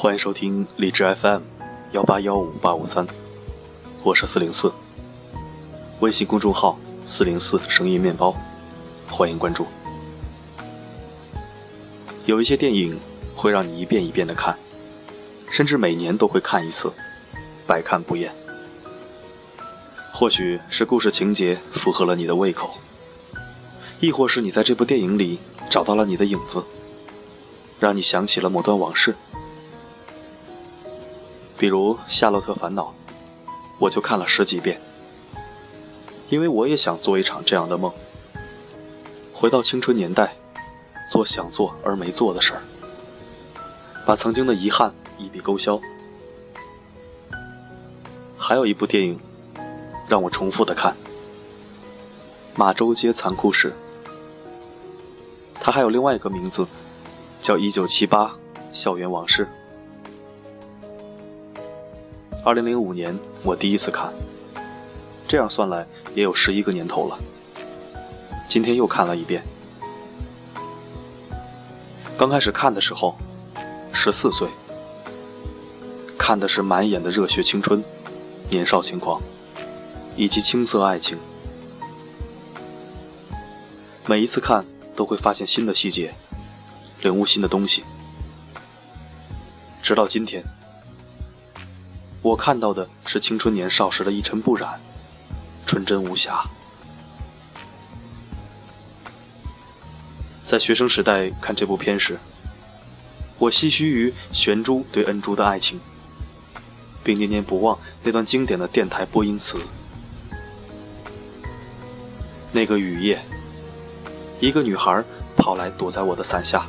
欢迎收听荔枝 FM 幺八幺五八五三，我是四零四。微信公众号四零四声音面包，欢迎关注。有一些电影会让你一遍一遍的看，甚至每年都会看一次，百看不厌。或许是故事情节符合了你的胃口，亦或是你在这部电影里找到了你的影子，让你想起了某段往事。比如《夏洛特烦恼》，我就看了十几遍，因为我也想做一场这样的梦，回到青春年代，做想做而没做的事儿，把曾经的遗憾一笔勾销。还有一部电影，让我重复的看，《马州街残酷史》，它还有另外一个名字，叫《一九七八校园往事》。二零零五年，我第一次看，这样算来也有十一个年头了。今天又看了一遍。刚开始看的时候，十四岁，看的是满眼的热血青春、年少轻狂，以及青涩爱情。每一次看，都会发现新的细节，领悟新的东西，直到今天。我看到的是青春年少时的一尘不染，纯真无瑕。在学生时代看这部片时，我唏嘘于玄珠对恩珠的爱情，并念念不忘那段经典的电台播音词。那个雨夜，一个女孩跑来躲在我的伞下，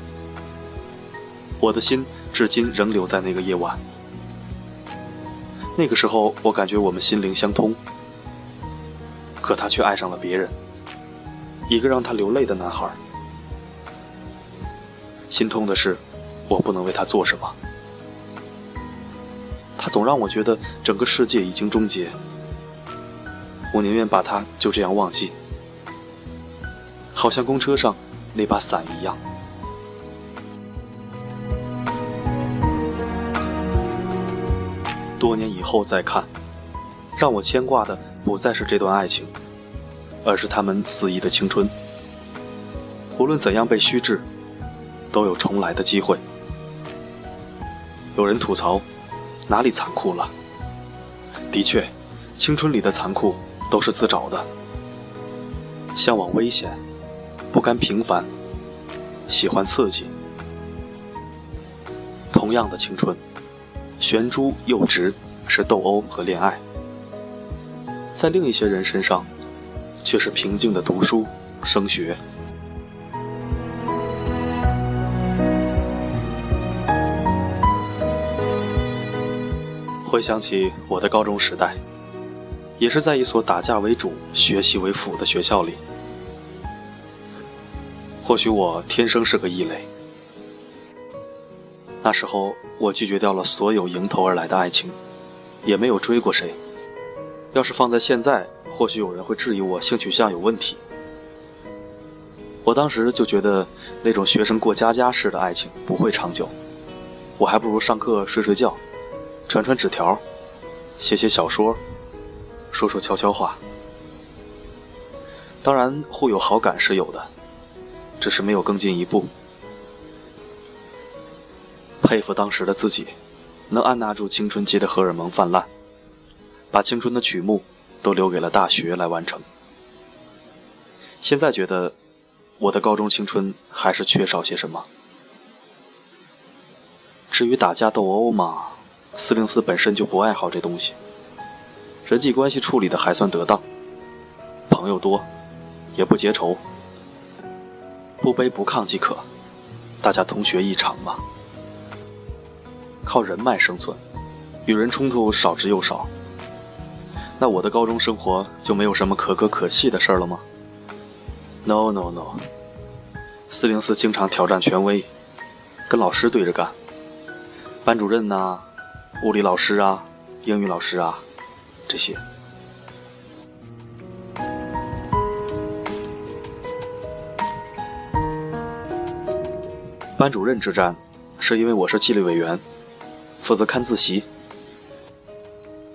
我的心至今仍留在那个夜晚。那个时候，我感觉我们心灵相通，可他却爱上了别人，一个让他流泪的男孩。心痛的是，我不能为他做什么。他总让我觉得整个世界已经终结，我宁愿把他就这样忘记，好像公车上那把伞一样。多年以后再看，让我牵挂的不再是这段爱情，而是他们肆意的青春。无论怎样被虚掷，都有重来的机会。有人吐槽，哪里残酷了？的确，青春里的残酷都是自找的。向往危险，不甘平凡，喜欢刺激。同样的青春。玄珠又直是斗殴和恋爱，在另一些人身上，却是平静的读书升学。回想起我的高中时代，也是在一所打架为主、学习为辅的学校里。或许我天生是个异类。那时候，我拒绝掉了所有迎头而来的爱情，也没有追过谁。要是放在现在，或许有人会质疑我性取向有问题。我当时就觉得，那种学生过家家式的爱情不会长久，我还不如上课睡睡觉，传传纸条，写写小说，说说悄悄话。当然，互有好感是有的，只是没有更进一步。佩服当时的自己，能按捺住青春期的荷尔蒙泛滥，把青春的曲目都留给了大学来完成。现在觉得，我的高中青春还是缺少些什么。至于打架斗殴嘛，四零四本身就不爱好这东西，人际关系处理的还算得当，朋友多，也不结仇，不卑不亢即可，大家同学一场嘛。靠人脉生存，与人冲突少之又少。那我的高中生活就没有什么可歌可泣的事儿了吗？No No No，四零四经常挑战权威，跟老师对着干，班主任呐，物理老师啊，英语老师啊，这些。班主任之战，是因为我是纪律委员。负责看自习。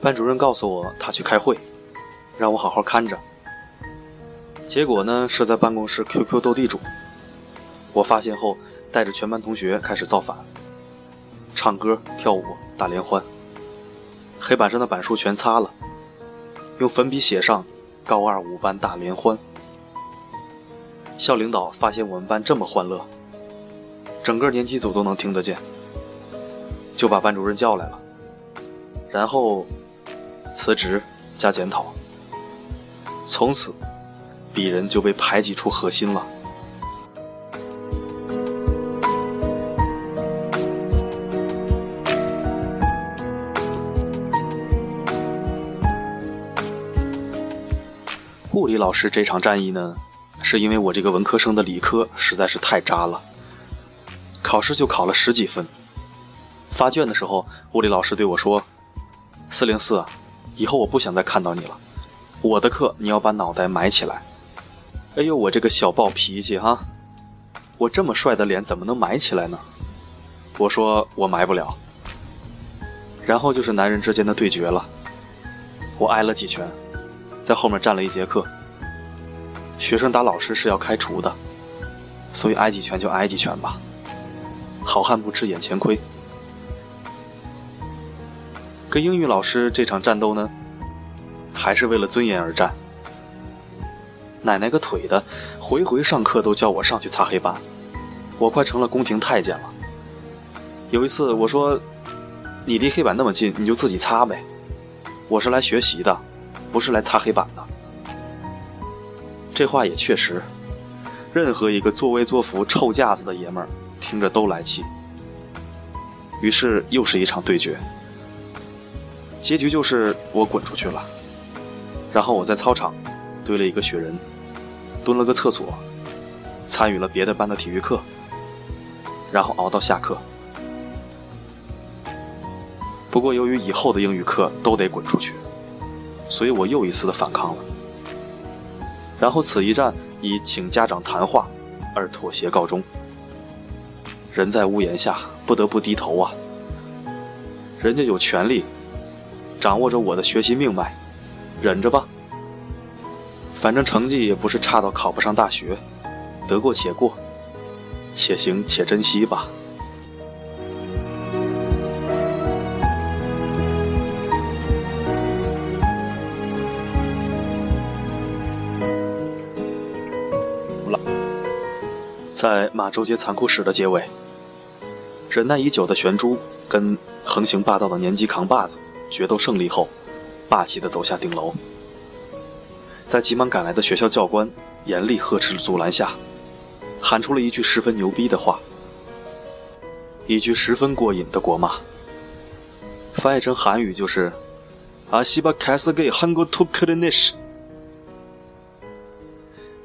班主任告诉我他去开会，让我好好看着。结果呢，是在办公室 QQ 斗地主。我发现后，带着全班同学开始造反，唱歌、跳舞、打联欢。黑板上的板书全擦了，用粉笔写上“高二五班大联欢”。校领导发现我们班这么欢乐，整个年级组都能听得见，就把班主任叫来了，然后辞职加检讨。从此，鄙人就被排挤出核心了。物理老师这场战役呢？是因为我这个文科生的理科实在是太渣了，考试就考了十几分。发卷的时候，物理老师对我说：“四零四，以后我不想再看到你了，我的课你要把脑袋埋起来。”哎呦，我这个小暴脾气哈！我这么帅的脸怎么能埋起来呢？我说我埋不了。然后就是男人之间的对决了，我挨了几拳，在后面站了一节课。学生打老师是要开除的，所以挨几拳就挨几拳吧。好汉不吃眼前亏。跟英语老师这场战斗呢，还是为了尊严而战。奶奶个腿的，回回上课都叫我上去擦黑板，我快成了宫廷太监了。有一次我说：“你离黑板那么近，你就自己擦呗，我是来学习的，不是来擦黑板的。”这话也确实，任何一个作威作福、臭架子的爷们儿听着都来气。于是又是一场对决，结局就是我滚出去了，然后我在操场堆了一个雪人，蹲了个厕所，参与了别的班的体育课，然后熬到下课。不过由于以后的英语课都得滚出去，所以我又一次的反抗了。然后此一战以请家长谈话而妥协告终。人在屋檐下，不得不低头啊。人家有权利掌握着我的学习命脉，忍着吧。反正成绩也不是差到考不上大学，得过且过，且行且珍惜吧。在马周街残酷史的结尾，忍耐已久的玄珠跟横行霸道的年级扛把子决斗胜利后，霸气地走下顶楼，在急忙赶来的学校教官严厉呵斥的阻拦下，喊出了一句十分牛逼的话，一句十分过瘾的国骂，翻译成韩语就是“阿西巴凯斯给韩国图克的那是”。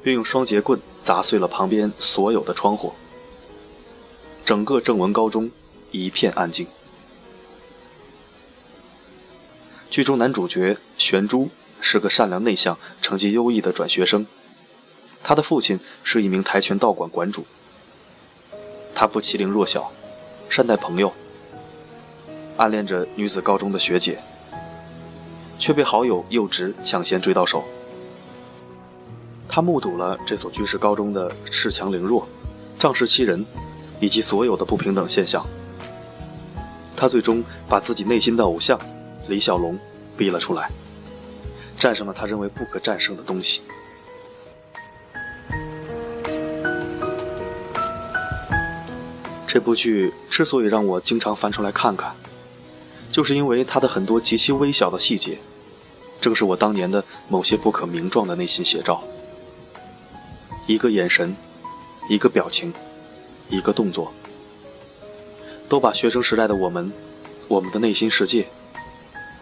并用双节棍砸碎了旁边所有的窗户，整个正文高中一片安静。剧中男主角玄珠是个善良内向、成绩优异的转学生，他的父亲是一名跆拳道馆馆主。他不欺凌弱小，善待朋友，暗恋着女子高中的学姐，却被好友幼直抢先追到手。他目睹了这所军事高中的恃强凌弱、仗势欺人，以及所有的不平等现象。他最终把自己内心的偶像李小龙逼了出来，战胜了他认为不可战胜的东西。这部剧之所以让我经常翻出来看看，就是因为它的很多极其微小的细节，正是我当年的某些不可名状的内心写照。一个眼神，一个表情，一个动作，都把学生时代的我们，我们的内心世界，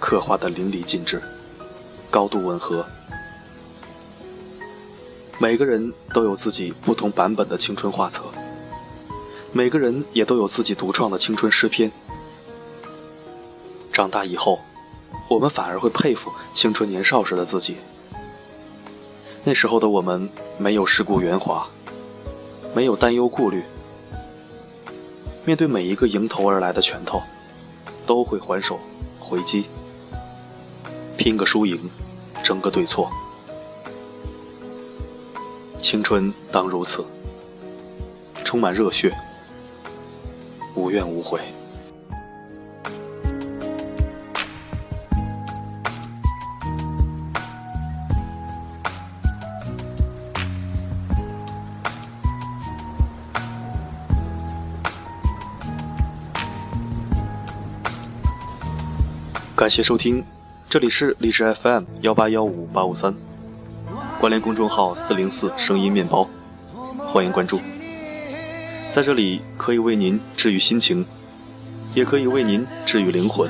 刻画的淋漓尽致，高度吻合。每个人都有自己不同版本的青春画册，每个人也都有自己独创的青春诗篇。长大以后，我们反而会佩服青春年少时的自己。那时候的我们没有世故圆滑，没有担忧顾虑，面对每一个迎头而来的拳头，都会还手回击，拼个输赢，争个对错。青春当如此，充满热血，无怨无悔。感谢收听，这里是荔枝 FM 幺八幺五八五三，关联公众号四零四声音面包，欢迎关注。在这里可以为您治愈心情，也可以为您治愈灵魂。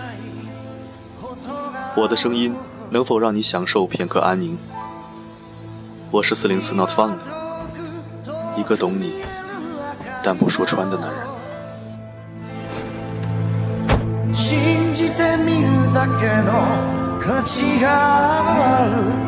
我的声音能否让你享受片刻安宁？我是四零四 Not Fun，一个懂你但不说穿的男人。信じてみるだけの 価値がある